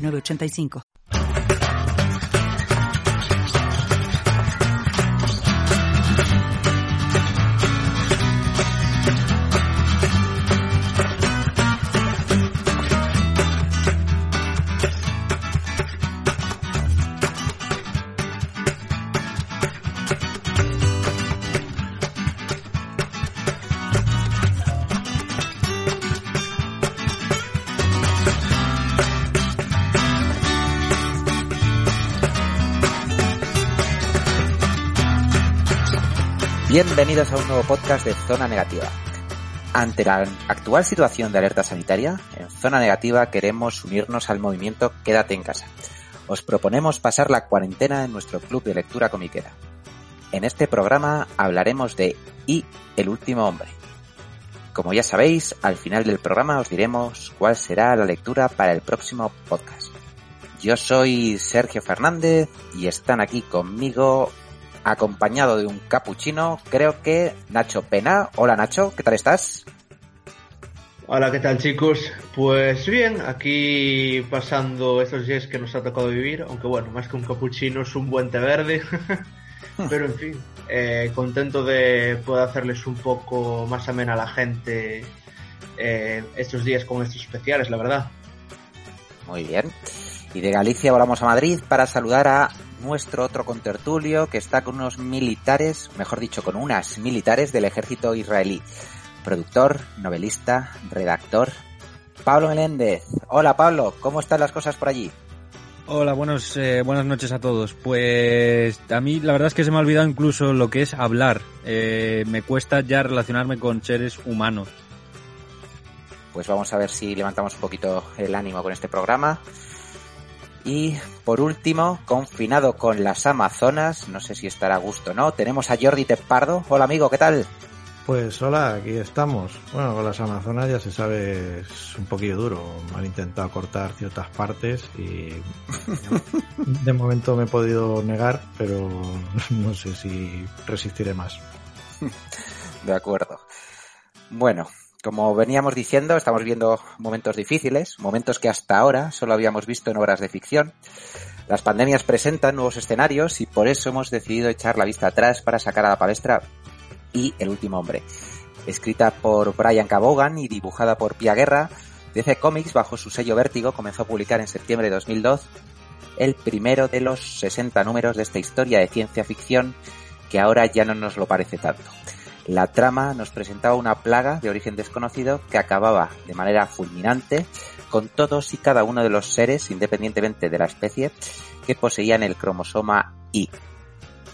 906985. Bienvenidos a un nuevo podcast de Zona Negativa. Ante la actual situación de alerta sanitaria, en Zona Negativa queremos unirnos al movimiento Quédate en casa. Os proponemos pasar la cuarentena en nuestro club de lectura comiquera. En este programa hablaremos de Y el último hombre. Como ya sabéis, al final del programa os diremos cuál será la lectura para el próximo podcast. Yo soy Sergio Fernández y están aquí conmigo acompañado de un capuchino, creo que Nacho Pena. Hola Nacho, ¿qué tal estás? Hola, ¿qué tal chicos? Pues bien, aquí pasando estos días que nos ha tocado vivir, aunque bueno, más que un capuchino es un buen té verde, pero en fin, eh, contento de poder hacerles un poco más amena a la gente eh, estos días con estos especiales, la verdad. Muy bien. Y de Galicia volamos a Madrid para saludar a nuestro otro contertulio que está con unos militares, mejor dicho, con unas militares del ejército israelí. Productor, novelista, redactor, Pablo Meléndez. Hola Pablo, ¿cómo están las cosas por allí? Hola, buenos, eh, buenas noches a todos. Pues a mí la verdad es que se me ha olvidado incluso lo que es hablar. Eh, me cuesta ya relacionarme con seres humanos. Pues vamos a ver si levantamos un poquito el ánimo con este programa. Y por último, confinado con las Amazonas, no sé si estará a gusto o no, tenemos a Jordi Tepardo. Hola amigo, ¿qué tal? Pues hola, aquí estamos. Bueno, con las Amazonas ya se sabe, es un poquillo duro. Me han intentado cortar ciertas partes y de momento me he podido negar, pero no sé si resistiré más. De acuerdo. Bueno, como veníamos diciendo, estamos viendo momentos difíciles, momentos que hasta ahora solo habíamos visto en obras de ficción. Las pandemias presentan nuevos escenarios y por eso hemos decidido echar la vista atrás para sacar a la palestra y El último hombre. Escrita por Brian Cabogan y dibujada por Pia Guerra, DC Comics, bajo su sello Vértigo, comenzó a publicar en septiembre de 2002 el primero de los 60 números de esta historia de ciencia ficción que ahora ya no nos lo parece tanto. La trama nos presentaba una plaga de origen desconocido que acababa de manera fulminante con todos y cada uno de los seres, independientemente de la especie, que poseían el cromosoma Y.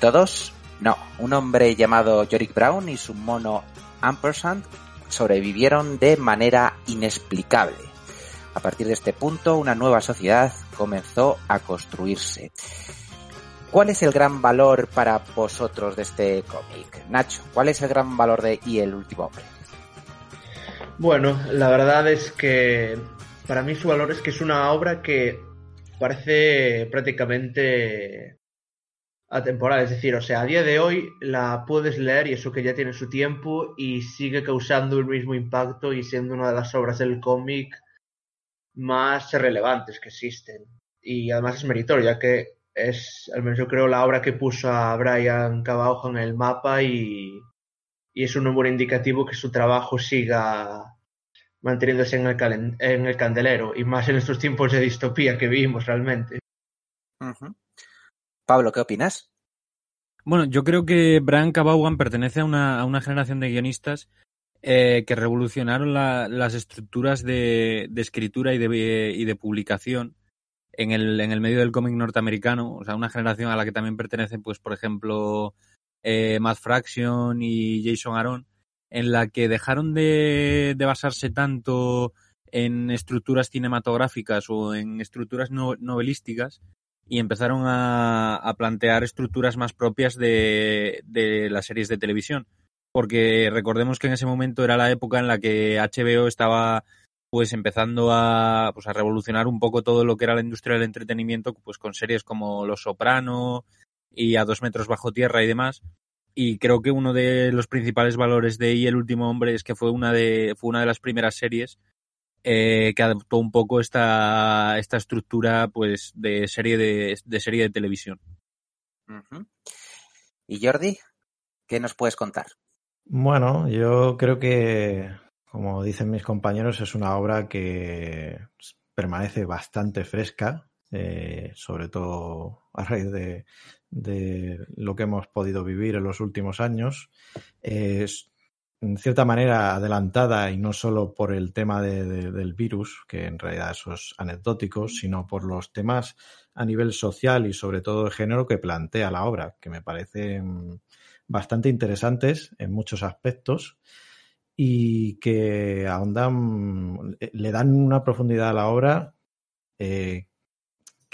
¿Todos? No. Un hombre llamado Yorick Brown y su mono Ampersand sobrevivieron de manera inexplicable. A partir de este punto, una nueva sociedad comenzó a construirse. ¿Cuál es el gran valor para vosotros de este cómic? Nacho, ¿cuál es el gran valor de Y el último hombre? Bueno, la verdad es que para mí su valor es que es una obra que parece prácticamente atemporal, es decir, o sea, a día de hoy la puedes leer y eso que ya tiene su tiempo y sigue causando el mismo impacto y siendo una de las obras del cómic más relevantes que existen. Y además es meritorio, ya que es, al menos yo creo, la obra que puso a Brian Cabajo en el mapa y, y es un buen indicativo que su trabajo siga manteniéndose en el, en el candelero y más en estos tiempos de distopía que vivimos realmente. Uh -huh. Pablo, ¿qué opinas? Bueno, yo creo que Brian Cabaughan pertenece a una, a una generación de guionistas eh, que revolucionaron la, las estructuras de, de escritura y de, y de publicación en el, en el medio del cómic norteamericano, o sea, una generación a la que también pertenecen, pues, por ejemplo, eh, Matt Fraction y Jason Aaron, en la que dejaron de, de basarse tanto en estructuras cinematográficas o en estructuras novelísticas y empezaron a, plantear estructuras más propias de, las series de televisión. Porque recordemos que en ese momento era la época en la que HBO estaba pues empezando a, pues, a revolucionar un poco todo lo que era la industria del entretenimiento, pues con series como Los Soprano y A dos metros bajo tierra y demás. Y creo que uno de los principales valores de Y el último hombre es que fue una de, fue una de las primeras series eh, que adoptó un poco esta, esta estructura pues de serie de, serie de televisión. ¿Y Jordi? ¿Qué nos puedes contar? Bueno, yo creo que, como dicen mis compañeros, es una obra que permanece bastante fresca, eh, sobre todo a raíz de, lo que hemos podido vivir en los últimos años. Es, en cierta manera adelantada y no solo por el tema del virus, que en realidad eso es anecdótico, sino por los temas a nivel social y sobre todo de género que plantea la obra, que me parecen bastante interesantes en muchos aspectos y que ahondan, le dan una profundidad a la obra eh,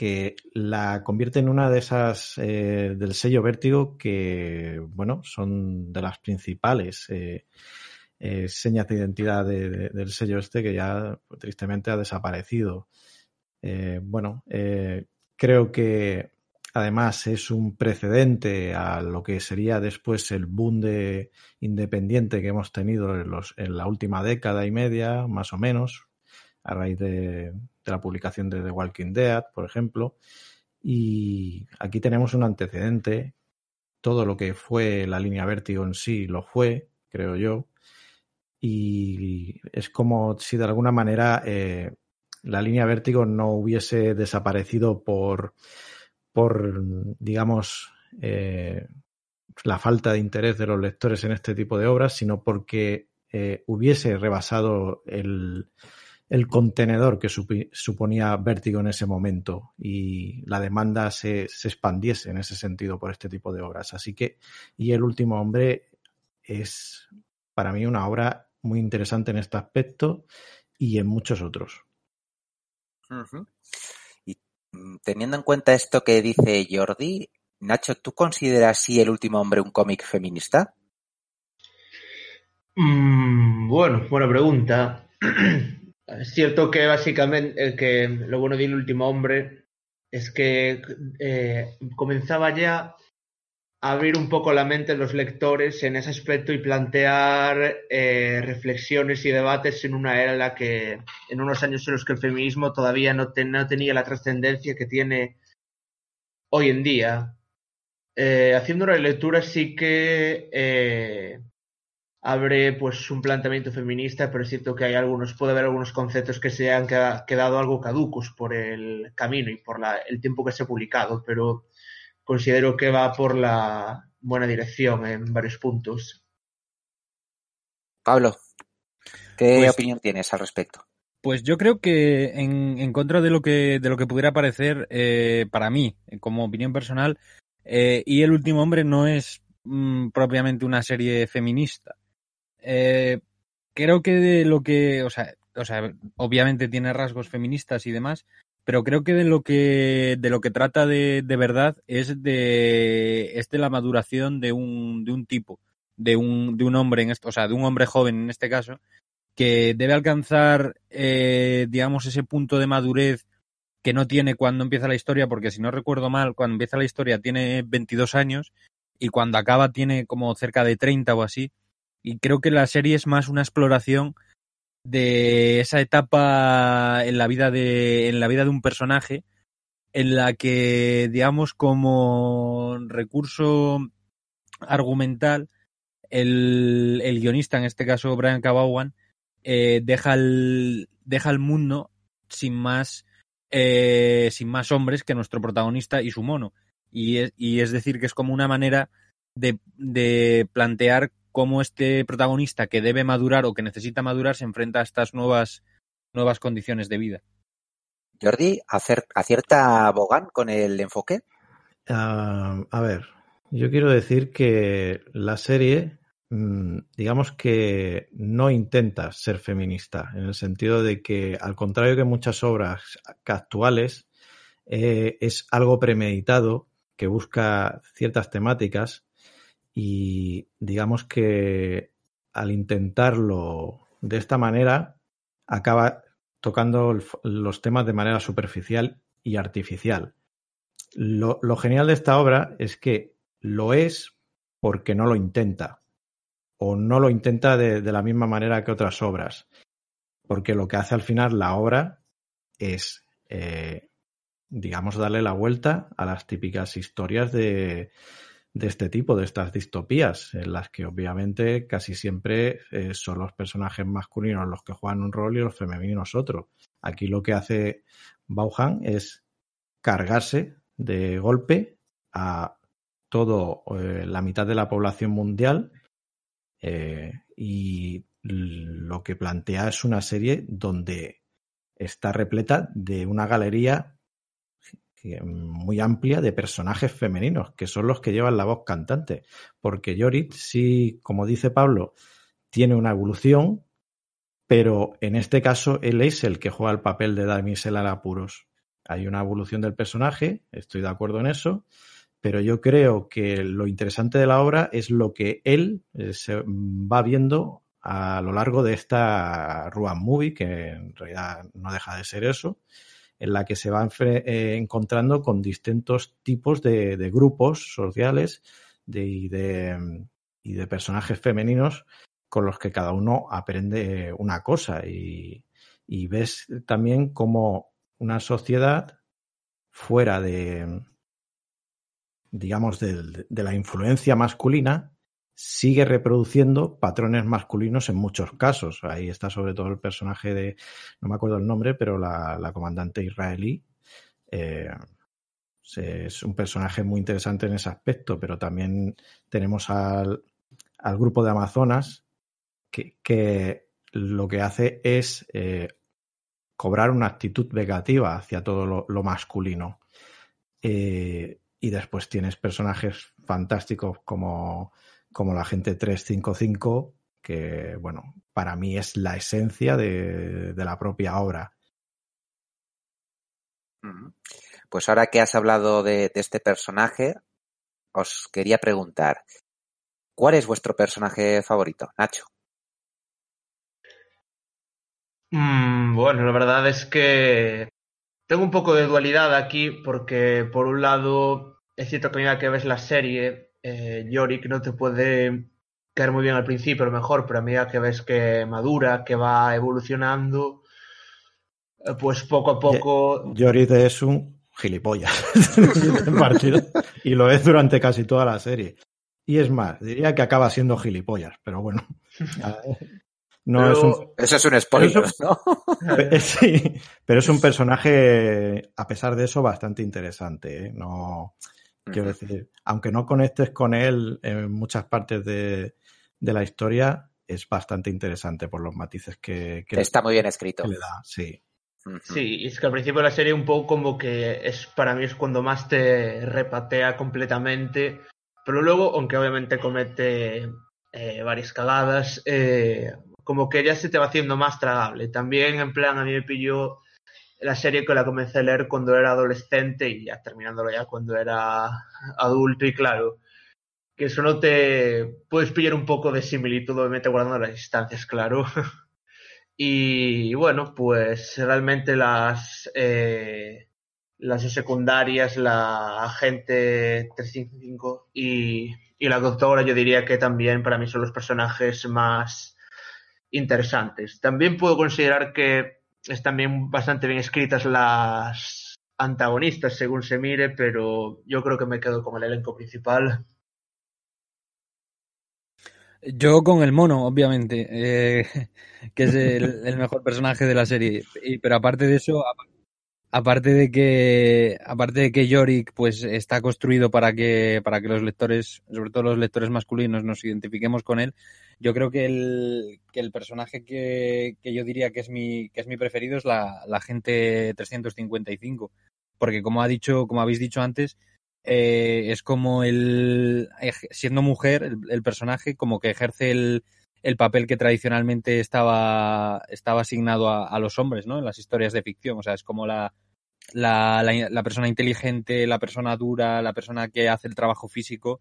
que la convierte en una de esas eh, del sello Vértigo que, bueno, son de las principales eh, eh, señas de identidad del sello este que ya tristemente ha desaparecido. bueno, creo que además es un precedente a lo que sería después el boom de independiente que hemos tenido en, los, en la última década y media, más o menos, a raíz de, la publicación de The Walking Dead, por ejemplo. Y aquí tenemos un antecedente. Todo lo que fue la línea vértigo en sí lo fue, creo yo. Y es como si de alguna manera eh, la línea vértigo no hubiese desaparecido por, por digamos, eh, la falta de interés de los lectores en este tipo de obras, sino porque eh, hubiese rebasado el, contenedor que suponía Vértigo en ese momento y la demanda se, expandiese en ese sentido por este tipo de obras. Así que, y El último hombre es para mí una obra muy interesante en este aspecto y en muchos otros. Teniendo en cuenta esto que dice Jordi, Nacho, ¿tú consideras si El último hombre un cómic feminista? Mm, bueno, buena pregunta. Es cierto que básicamente eh, que lo bueno del último hombre es que eh, comenzaba ya abrir un poco la mente de los lectores en ese aspecto y plantear eh, reflexiones y debates en una era en la que, en unos años en los que el feminismo todavía no, tenía la trascendencia que tiene hoy en día. haciendo una lectura sí que abre pues un planteamiento feminista, pero es cierto que hay algunos, puede haber algunos conceptos que se han quedado algo caducos por el camino y por el tiempo que se ha publicado, pero considero que va por la buena dirección en varios puntos. Pablo, ¿qué pues opinión tienes al respecto? Pues yo creo que en, contra de lo que de lo que pudiera parecer eh, para mí, como opinión personal, eh, y el último hombre no es mm, propiamente una serie feminista. Eh, creo que de lo que, o sea, o sea, obviamente tiene rasgos feministas y demás, pero creo que de lo que de lo que trata de, de verdad es de es de la maduración de un de un tipo, de un de un hombre en esto, o sea, de un hombre joven en este caso, que debe alcanzar eh, digamos ese punto de madurez que no tiene cuando empieza la historia, porque si no recuerdo mal, cuando empieza la historia tiene 22 años y cuando acaba tiene como cerca de 30 o así. Y creo que la serie es más una exploración de esa etapa en la vida de, en la vida de un personaje en la que, digamos, como recurso argumental, el, el guionista, en este caso Brian Cabawan, eh, deja, el, deja el mundo sin más, eh, sin más hombres que nuestro protagonista y su mono. Y es, y es decir, que es como una manera de, de plantear cómo este protagonista que debe madurar o que necesita madurar se enfrenta a estas nuevas, nuevas condiciones de vida. Jordi, ¿acierta Bogan con el enfoque? Ah, a ver, yo quiero decir que la serie mm, digamos que no intenta ser feminista, en el sentido de que, al contrario que muchas obras actuales, eh, es algo premeditado que busca ciertas temáticas y digamos que al intentarlo de esta manera acaba tocando los temas de manera superficial y artificial. Lo, genial de esta obra es que lo es porque no lo intenta, o no lo intenta de, la misma manera que otras obras, porque lo que hace al final la obra es, eh, digamos, darle la vuelta a las típicas historias de, de este tipo, de estas distopías, en las que obviamente casi siempre eh, son los personajes masculinos los que juegan un rol y los femeninos otro. Aquí lo que hace Bauhan es cargarse de golpe a todo eh, la mitad de la población mundial eh, y lo que plantea es una serie donde está repleta de una galería muy amplia de personajes femeninos, que son los que llevan la voz cantante. Porque Yorit sí, como dice Pablo, tiene una evolución, pero en este caso él es el que juega el papel de damisela apuros. Hay una evolución del personaje, estoy de acuerdo en eso, pero yo creo que lo interesante de la obra es lo que él eh, se va viendo a lo largo de esta Ruan Movie, que en realidad no deja de ser eso, en la que se va eh, encontrando con distintos tipos de, grupos sociales y, de, personajes femeninos con los que cada uno aprende una cosa. Y, ves también como una sociedad fuera de, digamos, de, la influencia masculina sigue reproduciendo patrones masculinos en muchos casos. Ahí está sobre todo el personaje de, no me acuerdo el nombre, pero la, comandante israelí. Eh, es un personaje muy interesante en ese aspecto, pero también tenemos al, grupo de Amazonas que, lo que hace es eh, cobrar una actitud negativa hacia todo lo, masculino. Eh, y después tienes personajes fantásticos como como la gente 355, que, bueno, para mí es la esencia de, la propia obra. Pues ahora que has hablado de, este personaje, os quería preguntar, ¿cuál es vuestro personaje favorito, Nacho? Mm, bueno, la verdad es que tengo un poco de dualidad aquí porque por un lado es cierto que a que ves la serie eh, Yorick no te puede caer muy bien al principio, a lo mejor, pero a medida que ves que madura, que va evolucionando, eh, pues poco a poco. Yorick es un gilipollas y lo es durante casi toda la serie. Y es más, diría que acaba siendo gilipollas, pero bueno. No es un... Eso es un spoiler, ¿no? sí, pero es un personaje, a pesar de eso, bastante interesante. ¿eh? No, Quiero decir, aunque no conectes con él en muchas partes de, la historia, es bastante interesante por los matices que, está muy bien escrito. le da, sí. Sí, es que al principio de la serie un poco como que es para mí es cuando más te repatea completamente, pero luego, aunque obviamente comete eh, varias cagadas, eh, como que ya se te va haciendo más tragable. También en plan a mí me pilló la serie que la comencé a leer cuando era adolescente y ya terminándolo ya cuando era adulto y claro, que eso no te puedes pillar un poco de similitud, obviamente guardando las distancias, claro. y bueno, pues realmente las eh, las secundarias, la agente 355 y, y la doctora, yo diría que también para mí son los personajes más interesantes. También puedo considerar que están bien, bastante bien escritas las antagonistas según se mire, pero yo creo que me quedo con el elenco principal. Yo con el mono, obviamente, eh, que es el, mejor personaje de la serie. Y, pero aparte de eso, de que, aparte de que Yorick, pues está construido para que, para que los lectores, sobre todo los lectores masculinos, nos identifiquemos con él. Yo creo que el, que el personaje que, que, yo diría que es mi, que es mi preferido es la, la gente 355. Porque como ha dicho, como habéis dicho antes, eh, es como el, siendo mujer, el, personaje como que ejerce el, el, papel que tradicionalmente estaba, estaba asignado a, los hombres, ¿no? En las historias de ficción. O sea, es como la, la, la, persona inteligente, la persona dura, la persona que hace el trabajo físico.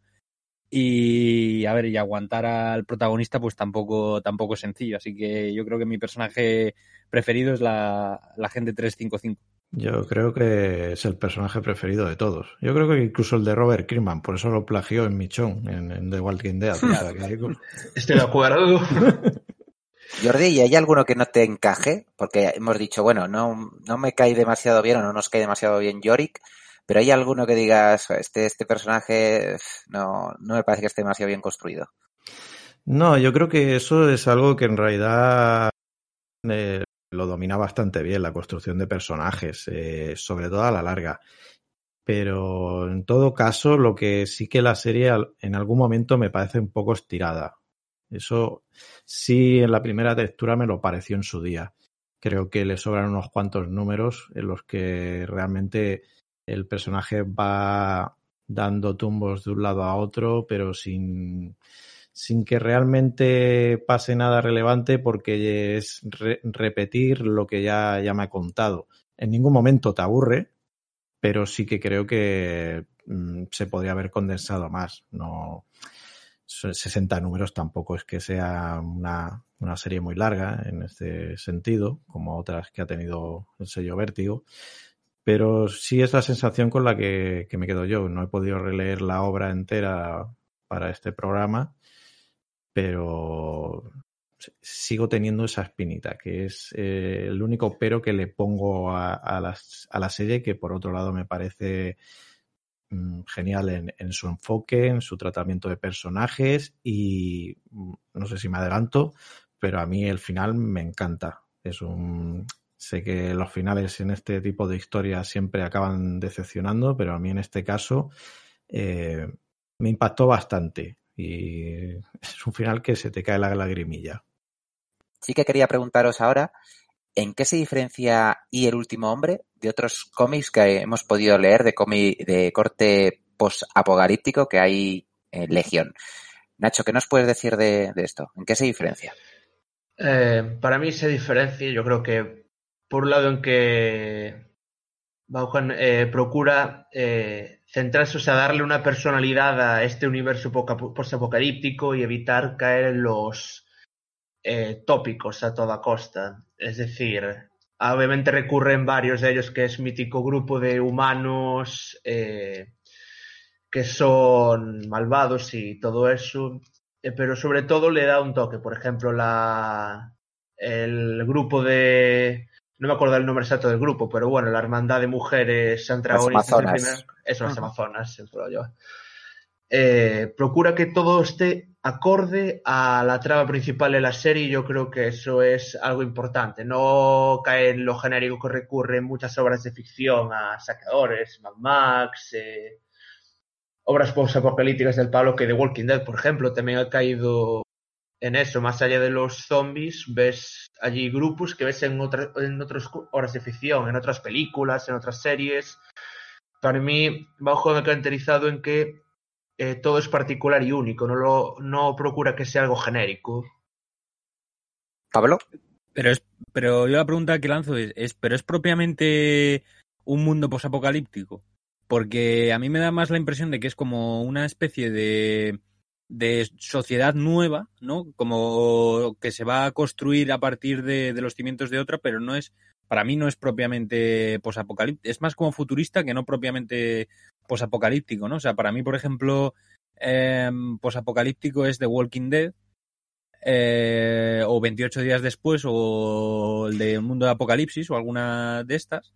Y a ver, y aguantar al protagonista, pues tampoco, tampoco es sencillo. Así que yo creo que mi personaje preferido es la, la gente 355. Yo creo que es el personaje preferido de todos. Yo creo que incluso el de Robert Kirkman, por eso lo plagió en Michon, en, en The Walking Dead. Estoy de acuerdo. Jordi, ¿y hay alguno que no te encaje? Porque hemos dicho, bueno, no, no me cae demasiado bien o no nos cae demasiado bien Yorick, pero hay alguno que digas, este, este personaje no, no me parece que esté demasiado bien construido. No, yo creo que eso es algo que en realidad eh, lo domina bastante bien, la construcción de personajes, eh, sobre todo a la larga. Pero en todo caso, lo que sí que la serie en algún momento me parece un poco estirada. Eso sí en la primera textura me lo pareció en su día. Creo que le sobran unos cuantos números en los que realmente el personaje va dando tumbos de un lado a otro, pero sin, sin que realmente pase nada relevante porque es repetir lo que ya, me ha contado. En ningún momento te aburre, pero sí que creo que mm, se podría haber condensado más. No, 60 números tampoco es que sea una, serie muy larga en este sentido, como otras que ha tenido el sello Vértigo. Pero sí es la sensación con la que me quedo yo. No he podido releer la obra entera para este programa pero sigo teniendo esa espinita, que es eh, el único pero que le pongo a, a, a, la serie, que por otro lado me parece mm, genial en, en, su enfoque, en su tratamiento de personajes y mm, no sé si me adelanto, pero a mí el final me encanta. Es un... Sé que los finales en este tipo de historias siempre acaban decepcionando, pero a mí en este caso eh, me impactó bastante y es un final que se te cae la lagrimilla. Sí que quería preguntaros ahora, ¿en qué se diferencia Y el último hombre de otros cómics que hemos podido leer de cómic de corte post-apocalíptico que hay en Legión? Nacho, ¿qué nos puedes decir de, de esto? ¿En qué se diferencia? Eh, para mí se diferencia, yo creo que por un lado en que Vaughan eh, procura eh, centrarse, o sea, darle una personalidad a este universo post-apocalíptico y evitar caer en los eh, tópicos a toda costa. Es decir, obviamente recurren varios de ellos, que es mítico grupo de humanos eh, que son malvados y todo eso, eh, pero sobre todo le da un toque. Por ejemplo, la, el grupo de no me acuerdo el nombre exacto del grupo, pero bueno, la hermandad de mujeres antagonistas. Eso, las Amazonas, siempre yo. Eh, procura que todo esté acorde a la trama principal de la serie y yo creo que eso es algo importante. No cae en lo genérico que recurre en muchas obras de ficción a saqueadores, Mad Max, eh, obras post-apocalípticas del Pablo, que The Walking Dead, por ejemplo, también ha caído en eso, más allá de los zombies, ves allí grupos que ves en, otra, en otras horas de ficción, en otras películas, en otras series. Para mí, Bajo me ha caracterizado en que eh, todo es particular y único, no, lo, no procura que sea algo genérico. Pablo. Pero es, pero yo la pregunta que lanzo es, es ¿pero es propiamente un mundo posapocalíptico? Porque a mí me da más la impresión de que es como una especie de de sociedad nueva, ¿no? Como que se va a construir a partir de, los cimientos de otra, pero no es, para mí no es propiamente posapocalíptico, es más como futurista que no propiamente posapocalíptico, ¿no? O sea, para mí, por ejemplo, eh, posapocalíptico es The Walking Dead, eh, o 28 días después, o el de Un Mundo de Apocalipsis, o alguna de estas.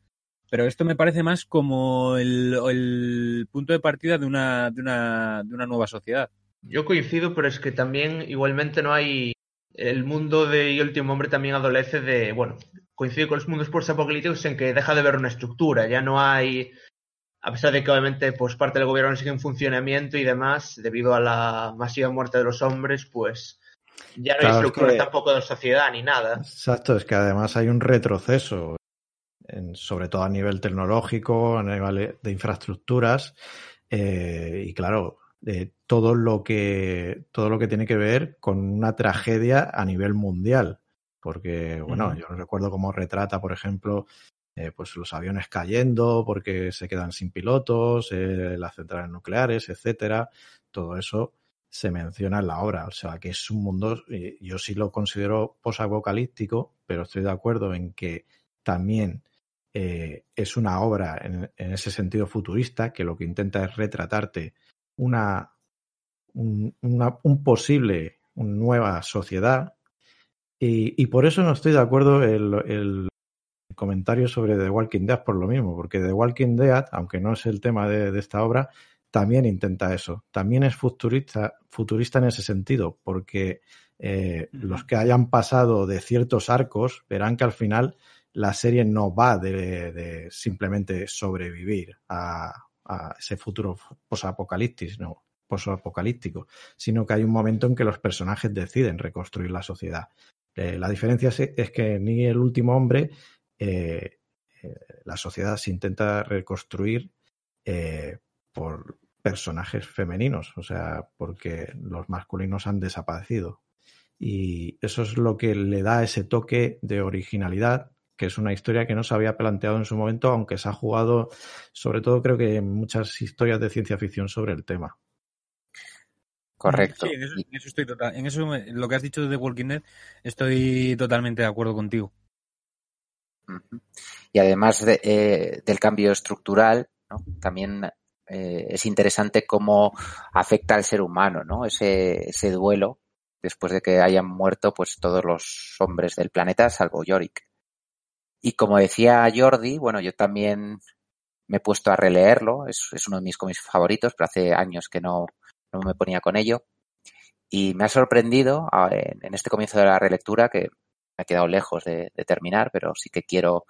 Pero esto me parece más como el, el punto de partida de una, de una, de una nueva sociedad. Yo coincido, pero es que también igualmente no hay. El mundo de Y último hombre también adolece de. Bueno, coincide con los mundos post-apocalípticos en que deja de ver una estructura. Ya no hay. A pesar de que obviamente pues parte del gobierno sigue en funcionamiento y demás, debido a la masiva muerte de los hombres, pues ya no hay estructura que... tampoco de la sociedad ni nada. Exacto, es que además hay un retroceso, en, sobre todo a nivel tecnológico, a nivel de infraestructuras, y claro, todo lo que todo lo que tiene que ver con una tragedia a nivel mundial. Porque bueno yo recuerdo cómo retrata por ejemplo eh, pues los aviones cayendo porque se quedan sin pilotos eh, las centrales nucleares etcétera. Todo eso se menciona en la obra. O sea que es un mundo yo sí lo considero posapocalíptico pero estoy de acuerdo en que también eh, es una obra en, en ese sentido futurista que lo que intenta es retratarte una, un, una, un posible una nueva sociedad. Y, y, por eso no estoy de acuerdo el, el, comentario sobre The Walking Dead por lo mismo, porque The Walking Dead, aunque no es el tema de, de esta obra, también intenta eso. También es futurista, futurista en ese sentido, porque eh, los que hayan pasado de ciertos arcos verán que al final la serie no va de, de simplemente sobrevivir a, a ese futuro posapocalíptico, no, posapocalíptico, sino que hay un momento en que los personajes deciden reconstruir la sociedad. Eh, la diferencia es, que ni el último hombre, eh, eh, la sociedad se intenta reconstruir por personajes femeninos, o sea, porque los masculinos han desaparecido. Y eso es lo que le da ese toque de originalidad que es una historia que no se había planteado en su momento, aunque se ha jugado, sobre todo creo que en muchas historias de ciencia ficción sobre el tema. Correcto. Sí, en eso, en eso estoy total. En eso, lo que has dicho de Walking Dead, estoy totalmente de acuerdo contigo. Y además de, eh, del cambio estructural, ¿no? también eh, es interesante cómo afecta al ser humano, ¿no? Ese, ese duelo después de que hayan muerto pues todos los hombres del planeta, salvo Yorick. Y como decía Jordi, bueno, yo también me he puesto a releerlo, es, es uno de mis cómics favoritos, pero hace años que no, no, me ponía con ello. Y me ha sorprendido en, este comienzo de la relectura, que me ha quedado lejos de, terminar, pero sí que quiero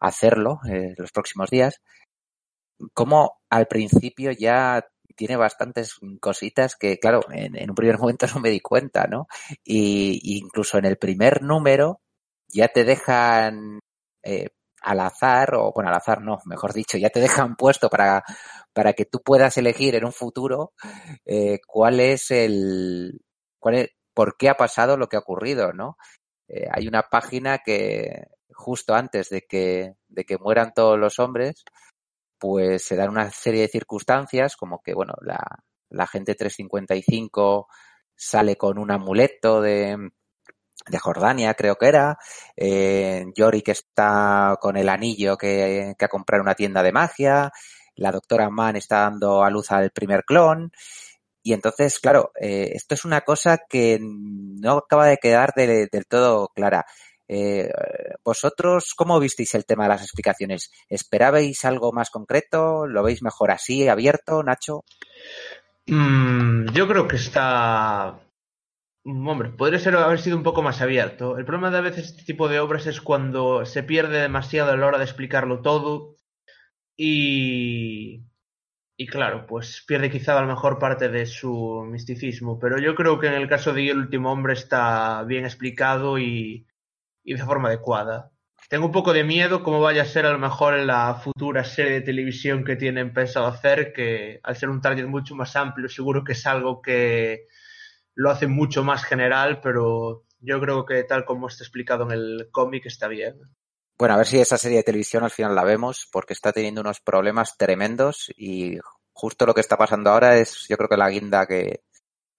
hacerlo eh, los próximos días, como al principio ya tiene bastantes cositas que, claro, en, en, un primer momento no me di cuenta, ¿no? Y, y incluso en el primer número ya te dejan eh, al azar, o bueno, al azar no, mejor dicho, ya te dejan puesto para, para que tú puedas elegir en un futuro eh, cuál es el, cuál es, por qué ha pasado lo que ha ocurrido, ¿no? Eh, hay una página que justo antes de que, de que mueran todos los hombres, pues se dan una serie de circunstancias, como que, bueno, la, la gente 355 sale con un amuleto de, de Jordania, creo que era. Eh, Yorick está con el anillo que, que ha comprado una tienda de magia. La doctora Mann está dando a luz al primer clon. Y entonces, claro, eh, esto es una cosa que no acaba de quedar de, del todo clara. Eh, ¿Vosotros cómo visteis el tema de las explicaciones? ¿Esperabais algo más concreto? ¿Lo veis mejor así, abierto, Nacho? Mm, yo creo que está Hombre, podría ser haber sido un poco más abierto. El problema de a veces este tipo de obras es cuando se pierde demasiado a la hora de explicarlo todo y y claro, pues pierde quizá a lo mejor parte de su misticismo, pero yo creo que en el caso de El último hombre está bien explicado y, y de forma adecuada. Tengo un poco de miedo cómo vaya a ser a lo mejor en la futura serie de televisión que tienen pensado hacer, que al ser un target mucho más amplio seguro que es algo que lo hace mucho más general, pero yo creo que tal como está explicado en el cómic está bien. Bueno, a ver si esa serie de televisión al final la vemos, porque está teniendo unos problemas tremendos y justo lo que está pasando ahora es, yo creo que la guinda que,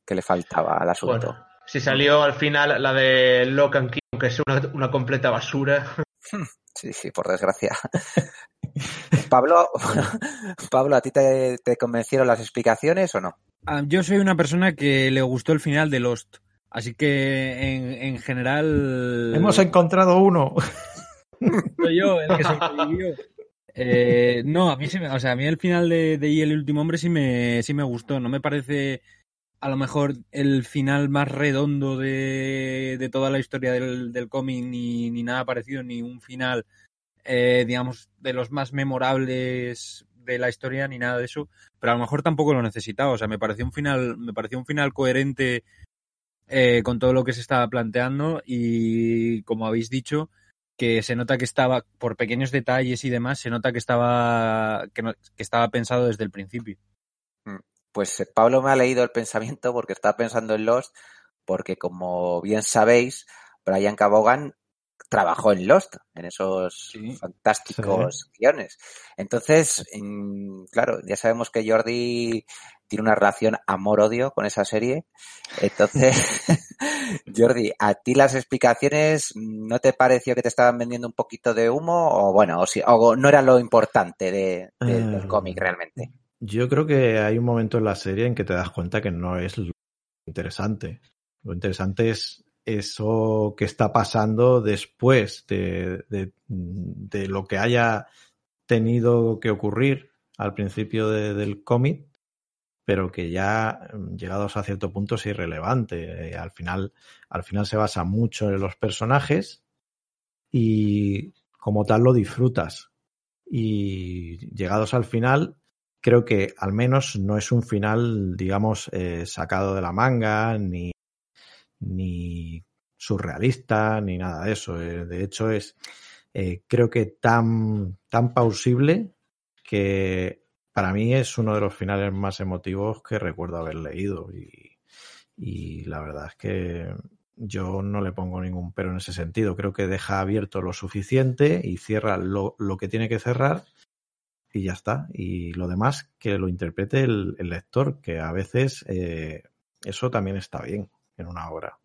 que le faltaba al asunto. Bueno, si salió al final la de Locan King, que es una, una completa basura. Sí, sí, por desgracia. Pablo, Pablo, ¿a ti te, te, convencieron las explicaciones o no? Ah, yo soy una persona que le gustó el final de Lost, así que en, en general... Hemos encontrado uno. Soy yo el que sobrevivió. Eh, no, a mí sí me, o sea, a mí el final de, de Y el último hombre sí me, sí me gustó. No me parece a lo mejor el final más redondo de, de toda la historia del, del cómic, ni, ni, nada parecido, ni un final, eh, digamos, de los más memorables de la historia, ni nada de eso. Pero a lo mejor tampoco lo necesitaba. O sea, me pareció un final, me pareció un final coherente eh, con todo lo que se estaba planteando. Y como habéis dicho, que se nota que estaba, por pequeños detalles y demás, se nota que estaba, que, estaba pensado desde el principio. Pues eh, Pablo me ha leído el pensamiento porque estaba pensando en Lost, porque como bien sabéis, Brian Cabogan trabajó en Lost, en esos fantásticos guiones. Entonces, claro, ya sabemos que Jordi tiene una relación amor-odio con esa serie. Entonces, Jordi, ¿a ti las explicaciones no te pareció que te estaban vendiendo un poquito de humo o bueno, o, si, o no era lo importante de, del Eh, cómic realmente? Yo creo que hay un momento en la serie en que te das cuenta que no es lo interesante. Lo interesante es eso que está pasando después de, de, lo que haya tenido que ocurrir al principio de, del cómic, pero que ya llegados a cierto punto es irrelevante. Eh, al final, al final se basa mucho en los personajes y como tal lo disfrutas. Y llegados al final, creo que al menos no es un final, digamos, eh, sacado de la manga, ni, ni surrealista, ni nada de eso. Eh, de hecho, es eh, creo que tan, tan plausible que para mí es uno de los finales más emotivos que recuerdo haber leído. Y, la verdad es que yo no le pongo ningún pero en ese sentido. Creo que deja abierto lo suficiente y cierra lo, lo que tiene que cerrar y ya está. Y lo demás que lo interprete el, el lector, que a veces eh, eso también está bien en una obra.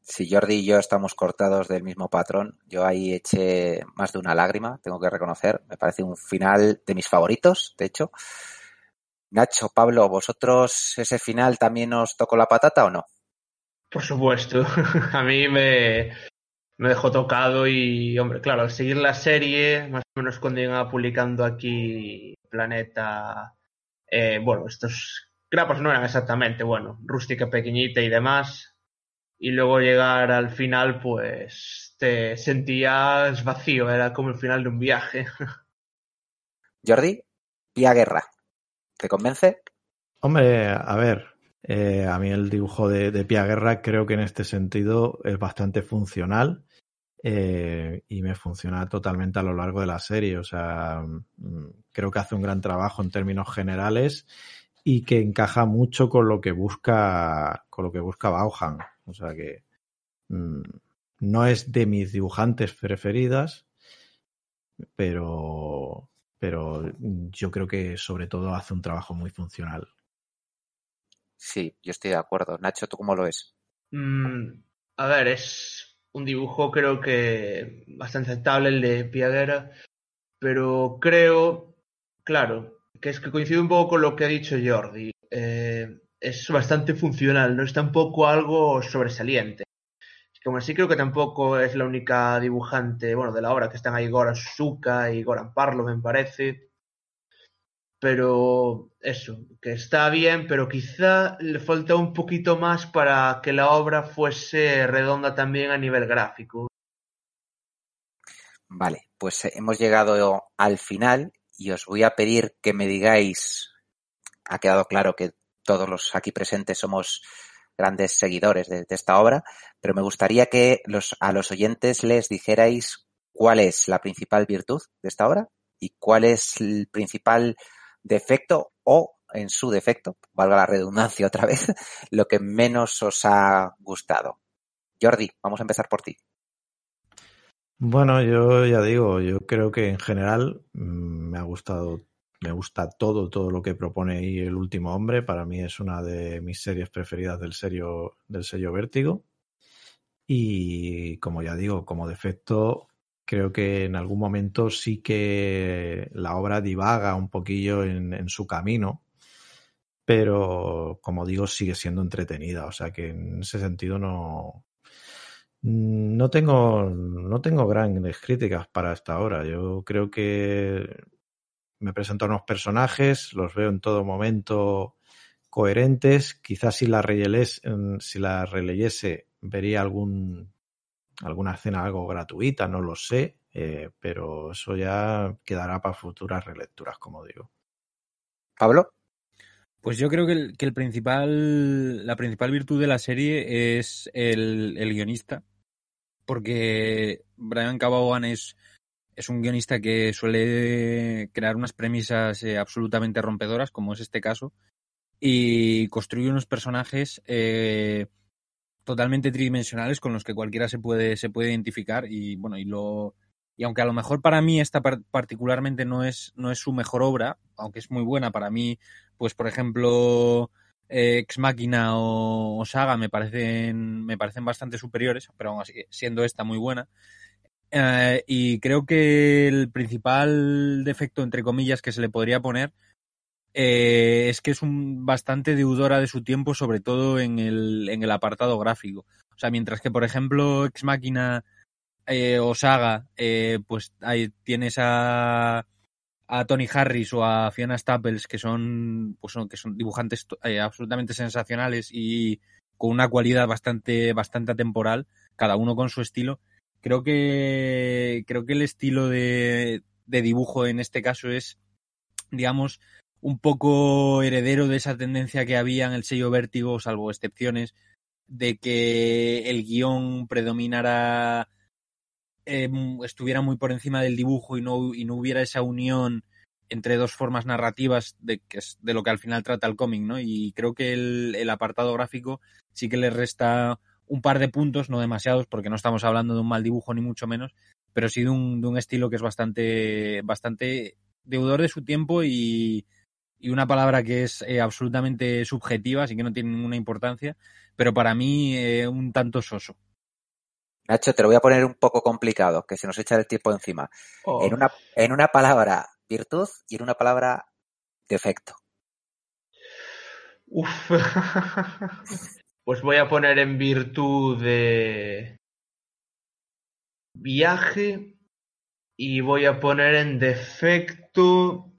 Si Jordi y yo estamos cortados del mismo patrón, yo ahí eché más de una lágrima, tengo que reconocer. Me parece un final de mis favoritos, de hecho. Nacho, Pablo, ¿vosotros ese final también os tocó la patata o no? Por supuesto, a mí me, me dejó tocado y, hombre, claro, al seguir la serie, más o menos cuando iban publicando aquí Planeta, eh, bueno, estos grapas no eran exactamente, bueno, rústica pequeñita y demás, y luego llegar al final, pues te sentías vacío, era como el final de un viaje. Jordi, Pía Guerra, ¿te convence? Hombre, a ver, eh, a mí el dibujo de, de Pia Guerra creo que en este sentido es bastante funcional eh, y me funciona totalmente a lo largo de la serie. O sea, mm, creo que hace un gran trabajo en términos generales y que encaja mucho con lo que busca, con lo que busca Bauhan. O sea que mmm, no es de mis dibujantes preferidas, pero, pero yo creo que sobre todo hace un trabajo muy funcional. Sí, yo estoy de acuerdo. Nacho, ¿tú cómo lo ves? Mm, a ver, es un dibujo creo que bastante aceptable el de Piaguera, pero creo, claro, que es que coincide un poco con lo que ha dicho Jordi. Eh, es bastante funcional, no es tampoco algo sobresaliente. Como así creo que tampoco es la única dibujante, bueno, de la obra, que están ahí Goran Suzuka y Goran Parlo, me parece. Pero eso, que está bien, pero quizá le falta un poquito más para que la obra fuese redonda también a nivel gráfico. Vale, pues hemos llegado al final y os voy a pedir que me digáis, ha quedado claro que todos los aquí presentes somos grandes seguidores de, esta obra, pero me gustaría que los, a los oyentes les dijerais cuál es la principal virtud de esta obra y cuál es el principal defecto o, en su defecto, valga la redundancia otra vez, lo que menos os ha gustado. Jordi, vamos a empezar por ti. Bueno, yo ya digo, yo creo que en general mmm, me ha gustado me gusta todo, todo lo que propone ahí El último hombre. Para mí es una de mis series preferidas del sello, del sello Vértigo. Y como ya digo, como defecto, creo que en algún momento sí que la obra divaga un poquillo en su camino. Pero como digo, sigue siendo entretenida. O sea que en ese sentido no, no tengo, no tengo grandes críticas para esta obra. Yo creo que me presento a unos personajes, los veo en todo momento coherentes. Quizás si la, releyes, si la releyese vería algún, alguna escena algo gratuita, no lo sé, eh, pero eso ya quedará para futuras relecturas, como digo. Pablo. Pues yo creo que, el, que el principal, la principal virtud de la serie es el, el guionista, porque Brian Cabogan es, es un guionista que suele crear unas premisas eh, absolutamente rompedoras, como es este caso, y construye unos personajes eh, totalmente tridimensionales con los que cualquiera se puede, se puede identificar y bueno, y lo y aunque a lo mejor para mí esta particularmente no es, no es su mejor obra, aunque es muy buena para mí, pues por ejemplo, Ex Máquina o, Saga me parecen, me parecen bastante superiores, pero aún así, siendo esta muy buena. Eh, y creo que el principal defecto, entre comillas, que se le podría poner eh, es que es un bastante deudora de su tiempo, sobre todo en el, en el apartado gráfico. O sea, mientras que, por ejemplo, Ex Máquina eh, o Saga, pues ahí tienes a, a Tony Harris o a Fiona Staples, que son, pues son, que son dibujantes eh, absolutamente sensacionales y con una cualidad bastante, bastante atemporal, cada uno con su estilo. Creo que, creo que el estilo de, de dibujo en este caso es, digamos, un poco heredero de esa tendencia que había en el sello Vértigo, salvo excepciones, de que el guion predominara eh, estuviera muy por encima del dibujo y no, y no hubiera esa unión entre dos formas narrativas de que es de lo que al final trata el cómic, ¿no? Y creo que el, el, apartado gráfico sí que le resta un par de puntos, no demasiados, porque no estamos hablando de un mal dibujo ni mucho menos, pero sí de un, de un estilo que es bastante, bastante deudor de su tiempo y, y una palabra que es eh, absolutamente subjetiva, así que no tiene ninguna importancia, pero para mí eh, un tanto soso. Nacho, te lo voy a poner un poco complicado, que se nos echa el tiempo encima. Oh. En, una, en una palabra virtud y en una palabra defecto. Uf. pues voy a poner en virtud de viaje y voy a poner en defecto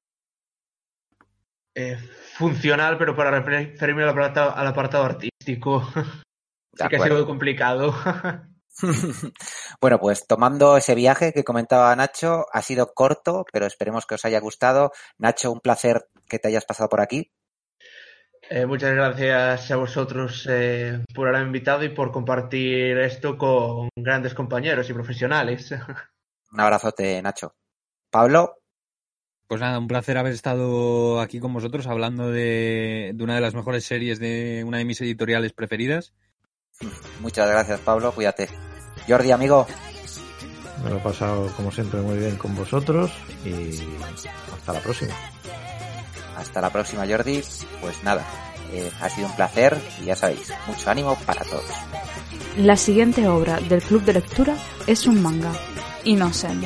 eh, funcional, pero para referirme al apartado, al apartado artístico. sí que ha sido complicado. bueno, pues tomando ese viaje que comentaba Nacho, ha sido corto, pero esperemos que os haya gustado. Nacho, un placer que te hayas pasado por aquí. Eh, muchas gracias a vosotros eh, por haber invitado y por compartir esto con grandes compañeros y profesionales. Un abrazote, Nacho. Pablo. Pues nada, un placer haber estado aquí con vosotros hablando de, de una de las mejores series de una de mis editoriales preferidas. Muchas gracias, Pablo. Cuídate. Jordi, amigo. Me lo he pasado, como siempre, muy bien con vosotros y hasta la próxima. Hasta la próxima, Jordi. Pues nada, eh, ha sido un placer y ya sabéis, mucho ánimo para todos. La siguiente obra del Club de Lectura es un manga, Innocent.